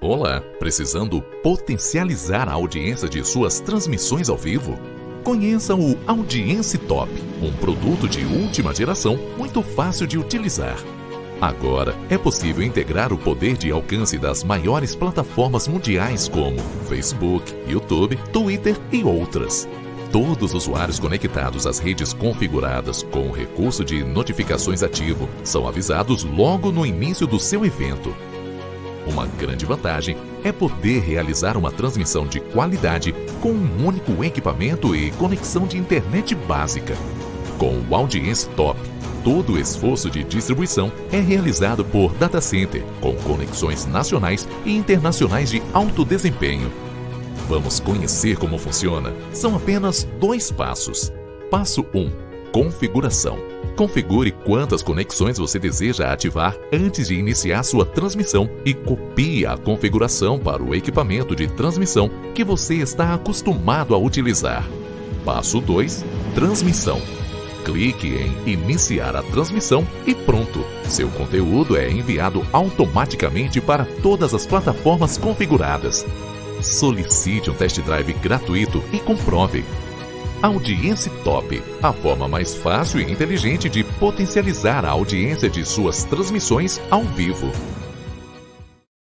Olá, precisando potencializar a audiência de suas transmissões ao vivo? Conheça o Audience Top, um produto de última geração muito fácil de utilizar. Agora é possível integrar o poder de alcance das maiores plataformas mundiais como Facebook, YouTube, Twitter e outras. Todos os usuários conectados às redes configuradas com o recurso de notificações ativo são avisados logo no início do seu evento uma grande vantagem é poder realizar uma transmissão de qualidade com um único equipamento e conexão de internet básica. Com o Audience Top, todo o esforço de distribuição é realizado por data center, com conexões nacionais e internacionais de alto desempenho. Vamos conhecer como funciona? São apenas dois passos. Passo 1 Configuração. Configure quantas conexões você deseja ativar antes de iniciar sua transmissão e copie a configuração para o equipamento de transmissão que você está acostumado a utilizar. Passo 2. Transmissão. Clique em Iniciar a transmissão e pronto! Seu conteúdo é enviado automaticamente para todas as plataformas configuradas. Solicite um test drive gratuito e comprove. Audiência Top, a forma mais fácil e inteligente de potencializar a audiência de suas transmissões ao vivo.